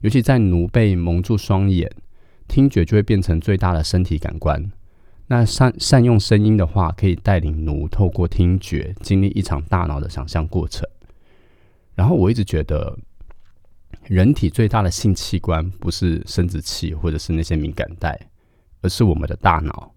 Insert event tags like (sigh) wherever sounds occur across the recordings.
尤其在奴被蒙住双眼，听觉就会变成最大的身体感官。那善善用声音的话，可以带领奴透过听觉经历一场大脑的想象过程。然后我一直觉得，人体最大的性器官不是生殖器或者是那些敏感带，而是我们的大脑。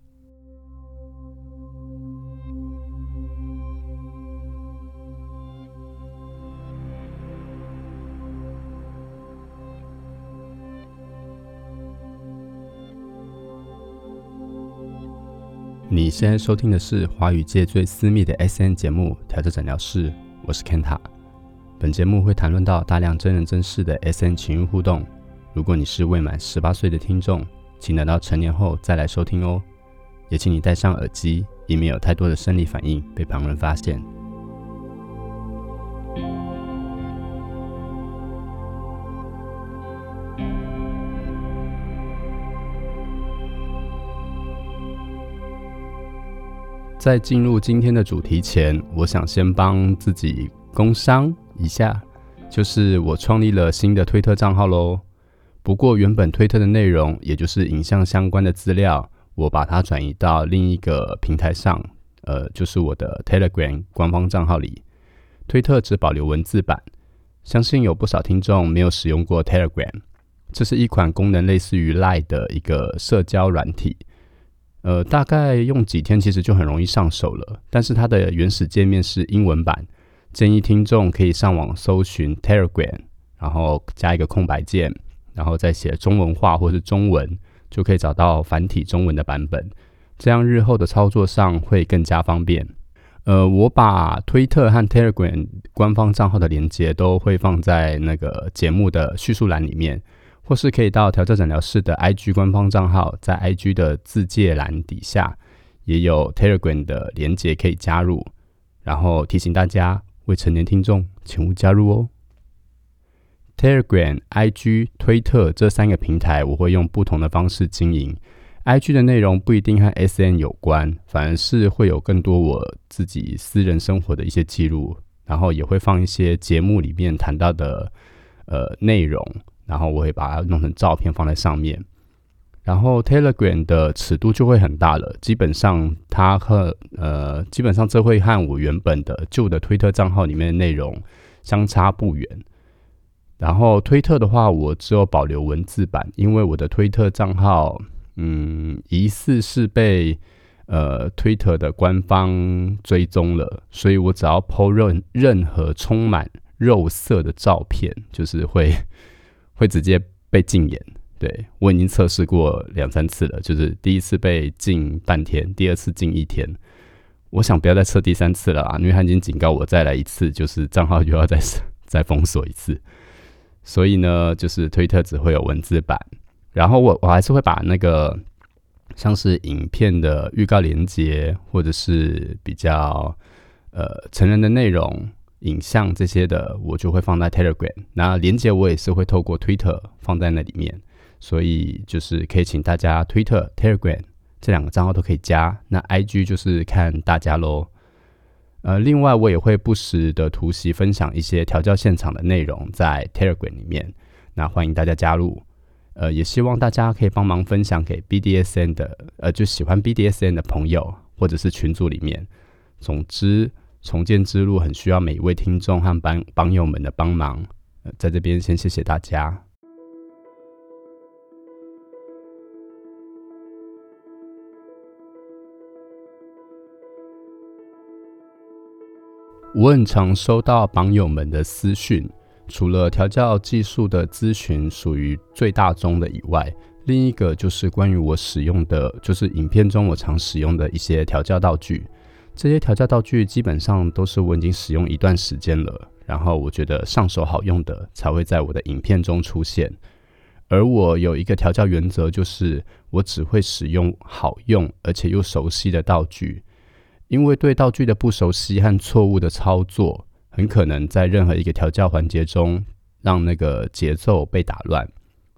你现在收听的是华语界最私密的 S N 节目《调教诊疗室》，我是 Kenta。本节目会谈论到大量真人真事的 S N 情欲互动。如果你是未满十八岁的听众，请等到成年后再来收听哦。也请你戴上耳机，以免有太多的生理反应被旁人发现。在进入今天的主题前，我想先帮自己工商一下，就是我创立了新的推特账号喽。不过原本推特的内容，也就是影像相关的资料，我把它转移到另一个平台上，呃，就是我的 Telegram 官方账号里。推特只保留文字版，相信有不少听众没有使用过 Telegram，这是一款功能类似于 Line 的一个社交软体。呃，大概用几天其实就很容易上手了，但是它的原始界面是英文版，建议听众可以上网搜寻 Telegram，然后加一个空白键，然后再写中文话或是中文，就可以找到繁体中文的版本，这样日后的操作上会更加方便。呃，我把推特和 Telegram 官方账号的连接都会放在那个节目的叙述栏里面。或是可以到调教诊疗室的 IG 官方账号，在 IG 的字界栏底下也有 Telegram 的连接可以加入。然后提醒大家，未成年听众请勿加入哦。Telegram、IG、推特这三个平台，我会用不同的方式经营。IG 的内容不一定和 SN 有关，反而是会有更多我自己私人生活的一些记录，然后也会放一些节目里面谈到的呃内容。然后我会把它弄成照片放在上面，然后 Telegram 的尺度就会很大了，基本上它和呃，基本上这会和我原本的旧的推特账号里面的内容相差不远。然后推特的话，我只有保留文字版，因为我的推特账号，嗯，疑似是被呃推特的官方追踪了，所以我只要 po 任任何充满肉色的照片，就是会。会直接被禁言，对我已经测试过两三次了，就是第一次被禁半天，第二次禁一天。我想不要再测第三次了啊，因为他已经警告我再来一次，就是账号又要再 (laughs) 再封锁一次。所以呢，就是推特只会有文字版，然后我我还是会把那个像是影片的预告连接，或者是比较呃成人的内容。影像这些的，我就会放在 Telegram，那连接我也是会透过 Twitter 放在那里面，所以就是可以请大家 Twitter、Telegram 这两个账号都可以加，那 IG 就是看大家喽。呃，另外我也会不时的突袭分享一些调教现场的内容在 Telegram 里面，那欢迎大家加入。呃，也希望大家可以帮忙分享给 BDSN 的，呃，就喜欢 BDSN 的朋友或者是群组里面。总之。重建之路很需要每一位听众和帮帮友们的帮忙，在这边先谢谢大家。我很常收到帮友们的私讯，除了调教技术的咨询属于最大宗的以外，另一个就是关于我使用的，就是影片中我常使用的一些调教道具。这些调教道具基本上都是我已经使用一段时间了，然后我觉得上手好用的才会在我的影片中出现。而我有一个调教原则，就是我只会使用好用而且又熟悉的道具，因为对道具的不熟悉和错误的操作，很可能在任何一个调教环节中让那个节奏被打乱，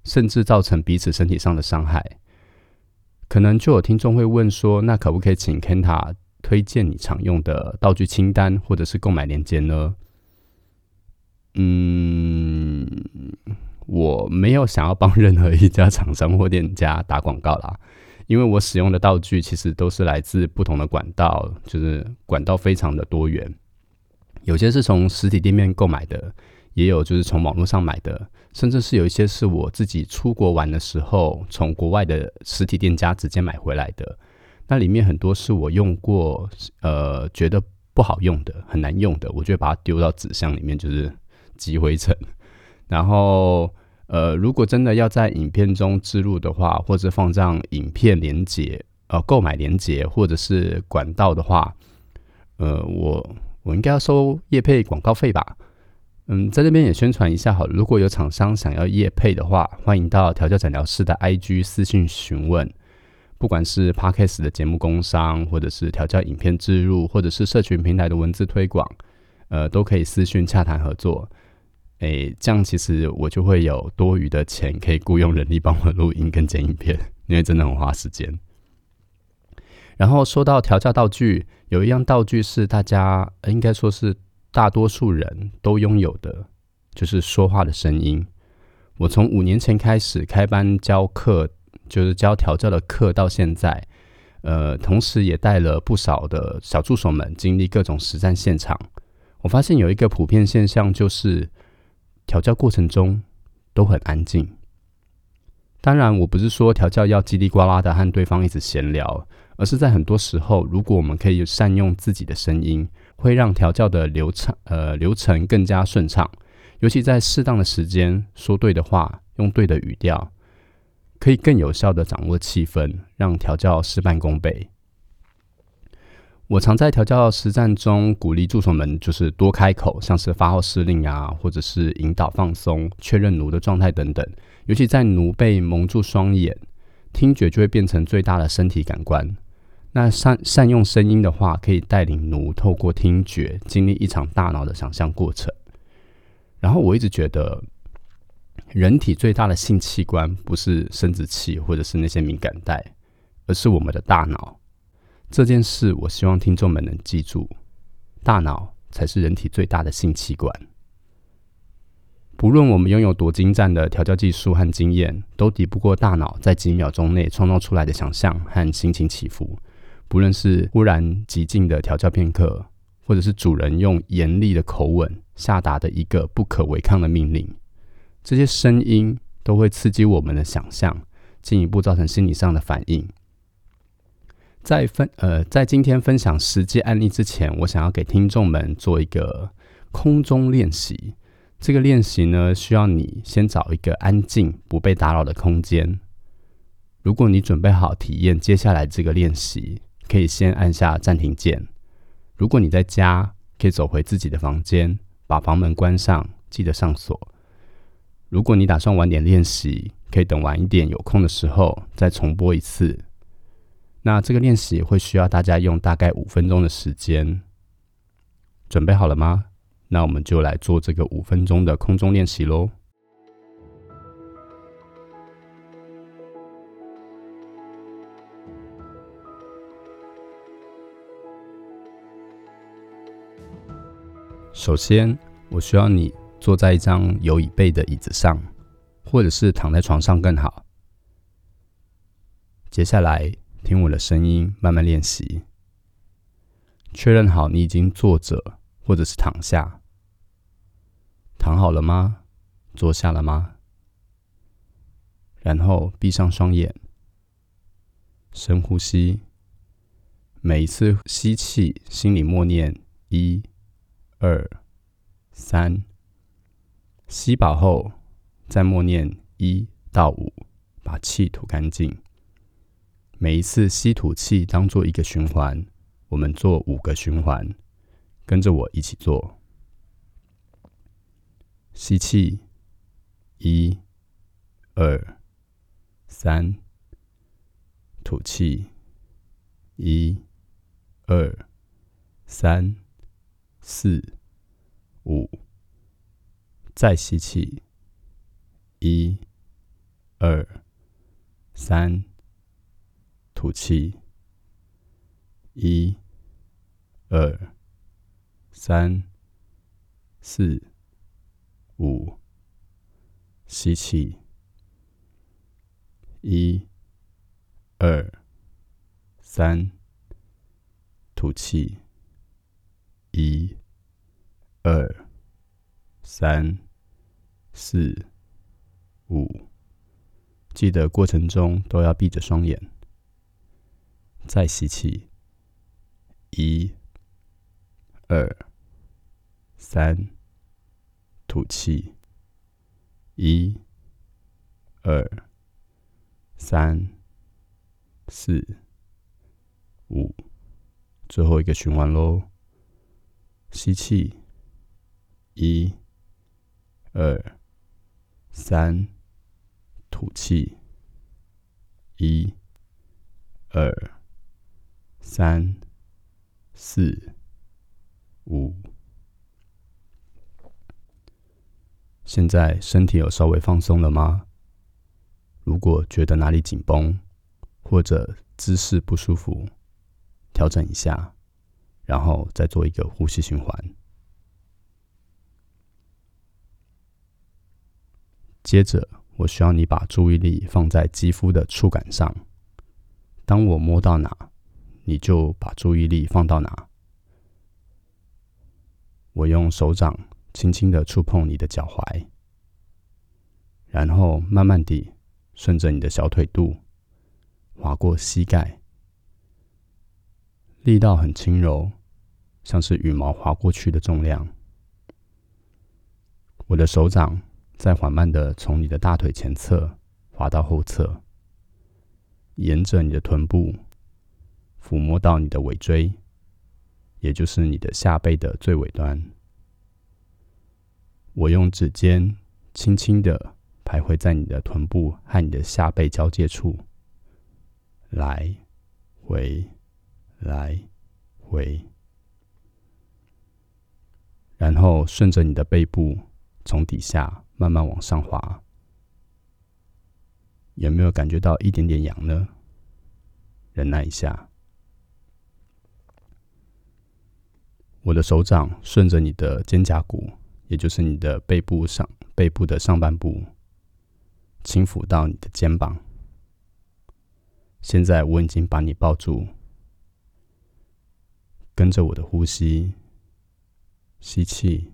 甚至造成彼此身体上的伤害。可能就有听众会问说，那可不可以请 Kenta？推荐你常用的道具清单，或者是购买链接呢？嗯，我没有想要帮任何一家厂商或店家打广告啦，因为我使用的道具其实都是来自不同的管道，就是管道非常的多元，有些是从实体店面购买的，也有就是从网络上买的，甚至是有一些是我自己出国玩的时候从国外的实体店家直接买回来的。那里面很多是我用过，呃，觉得不好用的、很难用的，我就把它丢到纸箱里面，就是积灰尘。然后，呃，如果真的要在影片中植入的话，或者放上影片连接、呃，购买连接或者是管道的话，呃，我我应该要收业配广告费吧？嗯，在这边也宣传一下好，如果有厂商想要业配的话，欢迎到调教诊疗室的 IG 私信询问。不管是 Podcast 的节目工商，或者是调教影片植入，或者是社群平台的文字推广，呃，都可以私讯洽谈合作。诶，这样其实我就会有多余的钱可以雇佣人力帮我录音跟剪影片，(laughs) 因为真的很花时间。然后说到调教道具，有一样道具是大家应该说是大多数人都拥有的，就是说话的声音。我从五年前开始开班教课，就是教调教的课，到现在，呃，同时也带了不少的小助手们经历各种实战现场。我发现有一个普遍现象，就是。调教过程中都很安静。当然，我不是说调教要叽里呱啦的和对方一直闲聊，而是在很多时候，如果我们可以善用自己的声音，会让调教的流畅呃流程更加顺畅。尤其在适当的时间说对的话，用对的语调，可以更有效的掌握气氛，让调教事半功倍。我常在调教实战中鼓励助手们，就是多开口，像是发号施令啊，或者是引导放松、确认奴的状态等等。尤其在奴被蒙住双眼，听觉就会变成最大的身体感官。那善善用声音的话，可以带领奴透过听觉经历一场大脑的想象过程。然后我一直觉得，人体最大的性器官不是生殖器或者是那些敏感带，而是我们的大脑。这件事，我希望听众们能记住：大脑才是人体最大的性器官。不论我们拥有多精湛的调教技术和经验，都抵不过大脑在几秒钟内创造出来的想象和心情起伏。不论是忽然极静的调教片刻，或者是主人用严厉的口吻下达的一个不可违抗的命令，这些声音都会刺激我们的想象，进一步造成心理上的反应。在分呃，在今天分享实际案例之前，我想要给听众们做一个空中练习。这个练习呢，需要你先找一个安静、不被打扰的空间。如果你准备好体验接下来这个练习，可以先按下暂停键。如果你在家，可以走回自己的房间，把房门关上，记得上锁。如果你打算晚点练习，可以等晚一点有空的时候再重播一次。那这个练习会需要大家用大概五分钟的时间，准备好了吗？那我们就来做这个五分钟的空中练习喽。首先，我需要你坐在一张有椅背的椅子上，或者是躺在床上更好。接下来。听我的声音，慢慢练习。确认好你已经坐着或者是躺下。躺好了吗？坐下了吗？然后闭上双眼，深呼吸。每一次吸气，心里默念一、二、三。吸饱后，再默念一到五，把气吐干净。每一次吸吐气当做一个循环，我们做五个循环，跟着我一起做。吸气，一、二、三；吐气，一、二、三、四、五；再吸气，一、二、三。吐气，一、二、三、四、五。吸气，一、二、三，吐气，一、二、三、四、五。记得过程中都要闭着双眼。再吸气，一、二、三，吐气。一、二、三、四、五，最后一个循环喽。吸气，一、二、三，吐气。一、二、三、四、五。现在身体有稍微放松了吗？如果觉得哪里紧绷，或者姿势不舒服，调整一下，然后再做一个呼吸循环。接着，我需要你把注意力放在肌肤的触感上。当我摸到哪，你就把注意力放到哪。我用手掌。轻轻的触碰你的脚踝，然后慢慢地顺着你的小腿肚划过膝盖，力道很轻柔，像是羽毛划过去的重量。我的手掌再缓慢的从你的大腿前侧滑到后侧，沿着你的臀部抚摸到你的尾椎，也就是你的下背的最尾端。我用指尖轻轻的徘徊在你的臀部和你的下背交界处，来回来回，然后顺着你的背部从底下慢慢往上滑，有没有感觉到一点点痒呢？忍耐一下，我的手掌顺着你的肩胛骨。也就是你的背部上，背部的上半部，轻抚到你的肩膀。现在我已经把你抱住，跟着我的呼吸，吸气，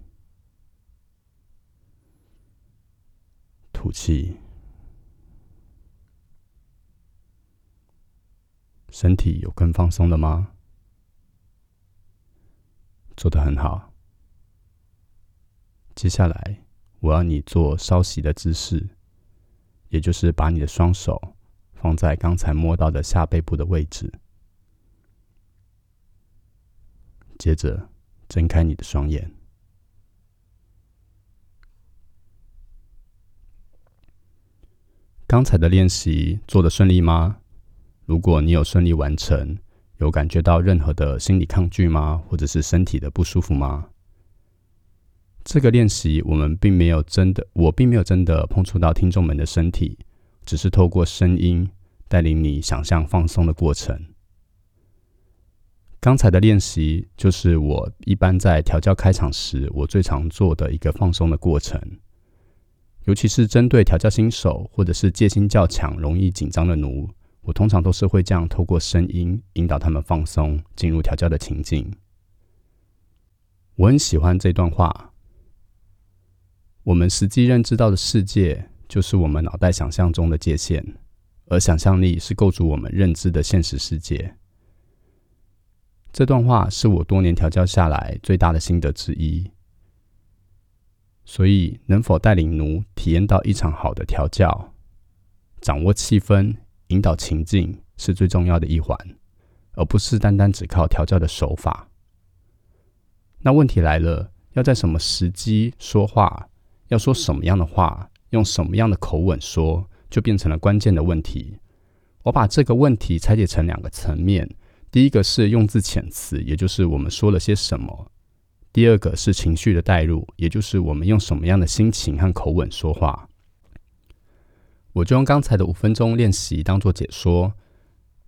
吐气，身体有更放松了吗？做的很好。接下来，我要你做稍息的姿势，也就是把你的双手放在刚才摸到的下背部的位置。接着，睁开你的双眼。刚才的练习做的顺利吗？如果你有顺利完成，有感觉到任何的心理抗拒吗？或者是身体的不舒服吗？这个练习，我们并没有真的，我并没有真的碰触到听众们的身体，只是透过声音带领你想象放松的过程。刚才的练习就是我一般在调教开场时，我最常做的一个放松的过程，尤其是针对调教新手或者是戒心较强、容易紧张的奴，我通常都是会这样透过声音引导他们放松，进入调教的情境。我很喜欢这段话。我们实际认知到的世界，就是我们脑袋想象中的界限，而想象力是构筑我们认知的现实世界。这段话是我多年调教下来最大的心得之一。所以，能否带领奴体验到一场好的调教，掌握气氛、引导情境，是最重要的一环，而不是单单只靠调教的手法。那问题来了，要在什么时机说话？要说什么样的话，用什么样的口吻说，就变成了关键的问题。我把这个问题拆解成两个层面：第一个是用字遣词，也就是我们说了些什么；第二个是情绪的带入，也就是我们用什么样的心情和口吻说话。我就用刚才的五分钟练习当做解说。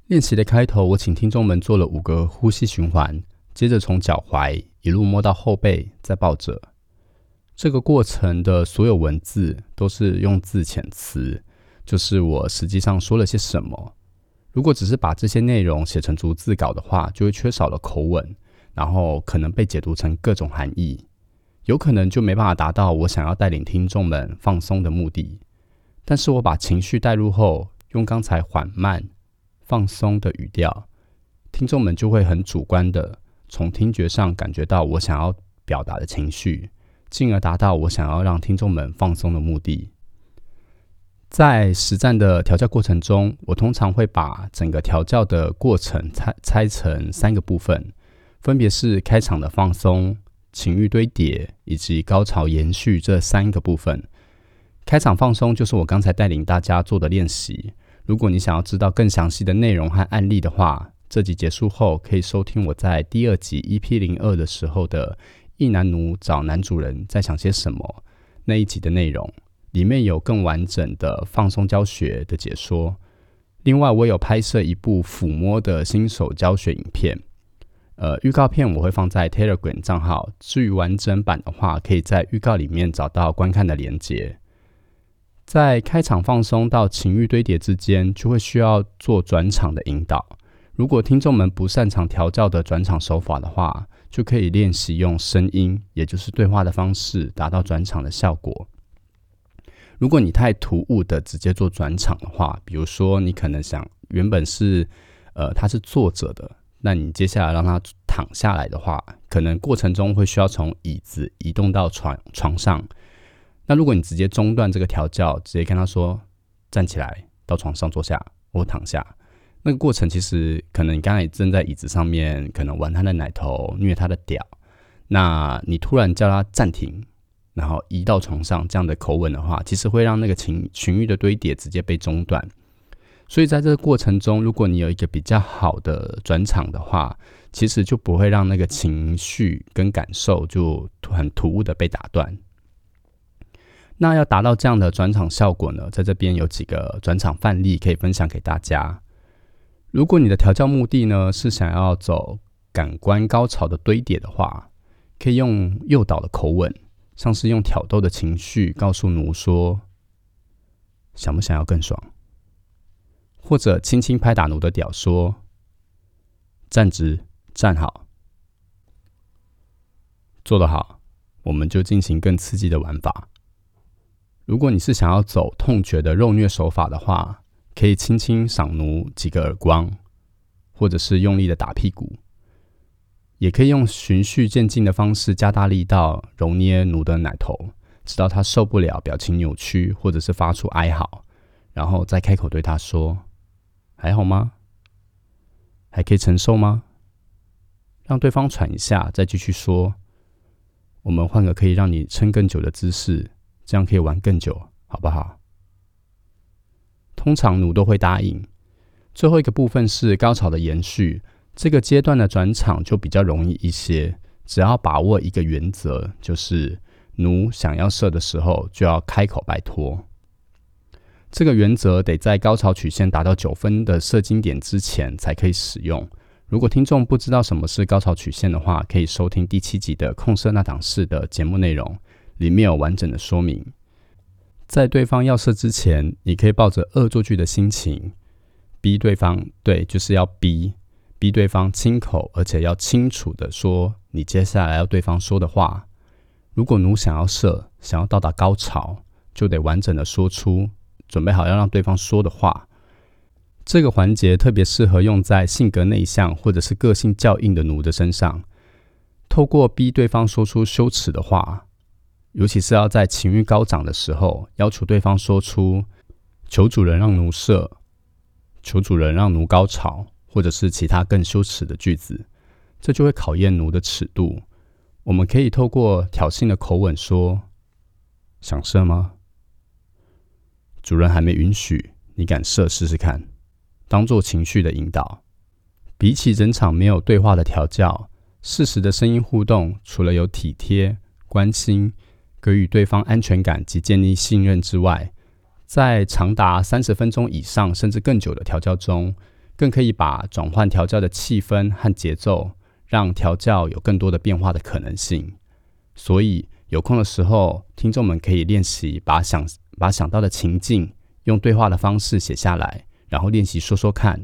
练习的开头，我请听众们做了五个呼吸循环，接着从脚踝一路摸到后背，再抱着。这个过程的所有文字都是用字遣词，就是我实际上说了些什么。如果只是把这些内容写成逐字稿的话，就会缺少了口吻，然后可能被解读成各种含义，有可能就没办法达到我想要带领听众们放松的目的。但是我把情绪带入后，用刚才缓慢、放松的语调，听众们就会很主观的从听觉上感觉到我想要表达的情绪，进而达到我想要让听众们放松的目的。在实战的调教过程中，我通常会把整个调教的过程拆拆成三个部分，分别是开场的放松、情欲堆叠以及高潮延续这三个部分。开场放松就是我刚才带领大家做的练习。如果你想要知道更详细的内容和案例的话，这集结束后可以收听我在第二集 EP 零二的时候的“一男奴找男主人在想些什么”那一集的内容。里面有更完整的放松教学的解说。另外，我有拍摄一部抚摸的新手教学影片，呃，预告片我会放在 Telegram 账号。至于完整版的话，可以在预告里面找到观看的连接。在开场放松到情欲堆叠之间，就会需要做转场的引导。如果听众们不擅长调教的转场手法的话，就可以练习用声音，也就是对话的方式，达到转场的效果。如果你太突兀的直接做转场的话，比如说你可能想原本是呃他是坐着的，那你接下来让他躺下来的话，可能过程中会需要从椅子移动到床床上。那如果你直接中断这个调教，直接跟他说站起来到床上坐下或躺下，那个过程其实可能你刚才正在椅子上面可能玩他的奶头虐他的屌，那你突然叫他暂停。然后移到床上，这样的口吻的话，其实会让那个情情欲的堆叠直接被中断。所以在这个过程中，如果你有一个比较好的转场的话，其实就不会让那个情绪跟感受就很突兀的被打断。那要达到这样的转场效果呢，在这边有几个转场范例可以分享给大家。如果你的调教目的呢是想要走感官高潮的堆叠的话，可以用诱导的口吻。像是用挑逗的情绪告诉奴说：“想不想要更爽？”或者轻轻拍打奴的屌说：“站直，站好，做得好，我们就进行更刺激的玩法。”如果你是想要走痛觉的肉虐手法的话，可以轻轻赏奴几个耳光，或者是用力的打屁股。也可以用循序渐进的方式加大力道揉捏奴的奶头，直到他受不了，表情扭曲，或者是发出哀嚎，然后再开口对他说：“还好吗？还可以承受吗？”让对方喘一下，再继续说：“我们换个可以让你撑更久的姿势，这样可以玩更久，好不好？”通常奴都会答应。最后一个部分是高潮的延续。这个阶段的转场就比较容易一些，只要把握一个原则，就是奴想要射的时候就要开口拜托。这个原则得在高潮曲线达到九分的射精点之前才可以使用。如果听众不知道什么是高潮曲线的话，可以收听第七集的控射那档事的节目内容，里面有完整的说明。在对方要射之前，你可以抱着恶作剧的心情逼对方，对，就是要逼。逼对方亲口，而且要清楚的说你接下来要对方说的话。如果奴想要射，想要到达高潮，就得完整的说出，准备好要让对方说的话。这个环节特别适合用在性格内向或者是个性较硬的奴的身上。透过逼对方说出羞耻的话，尤其是要在情欲高涨的时候，要求对方说出“求主人让奴射”，“求主人让奴高潮”。或者是其他更羞耻的句子，这就会考验奴的尺度。我们可以透过挑衅的口吻说：“想射吗？主人还没允许，你敢射试试看。”当做情绪的引导。比起整场没有对话的调教，适时的声音互动，除了有体贴、关心、给予对方安全感及建立信任之外，在长达三十分钟以上甚至更久的调教中。更可以把转换调教的气氛和节奏，让调教有更多的变化的可能性。所以有空的时候，听众们可以练习把想把想到的情境用对话的方式写下来，然后练习说说看，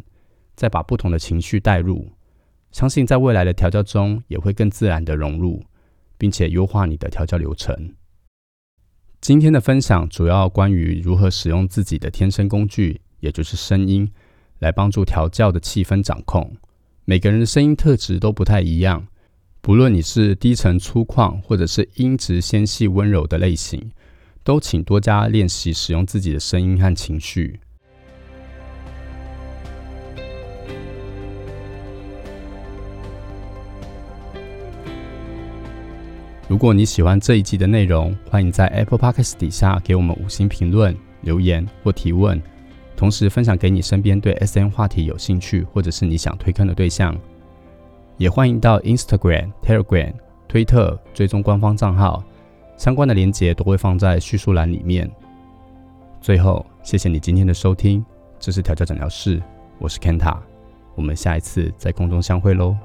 再把不同的情绪带入。相信在未来的调教中也会更自然的融入，并且优化你的调教流程。今天的分享主要关于如何使用自己的天生工具，也就是声音，来帮助调教的气氛掌控。每个人的声音特质都不太一样。不论你是低沉粗犷，或者是音质纤细温柔的类型，都请多加练习使用自己的声音和情绪。如果你喜欢这一集的内容，欢迎在 Apple Podcast 底下给我们五星评论、留言或提问，同时分享给你身边对 SM 话题有兴趣，或者是你想推坑的对象。也欢迎到 Instagram、Telegram、推特追踪官方账号，相关的链接都会放在叙述栏里面。最后，谢谢你今天的收听，这是调教诊疗室，我是 Kenta，我们下一次在空中相会喽。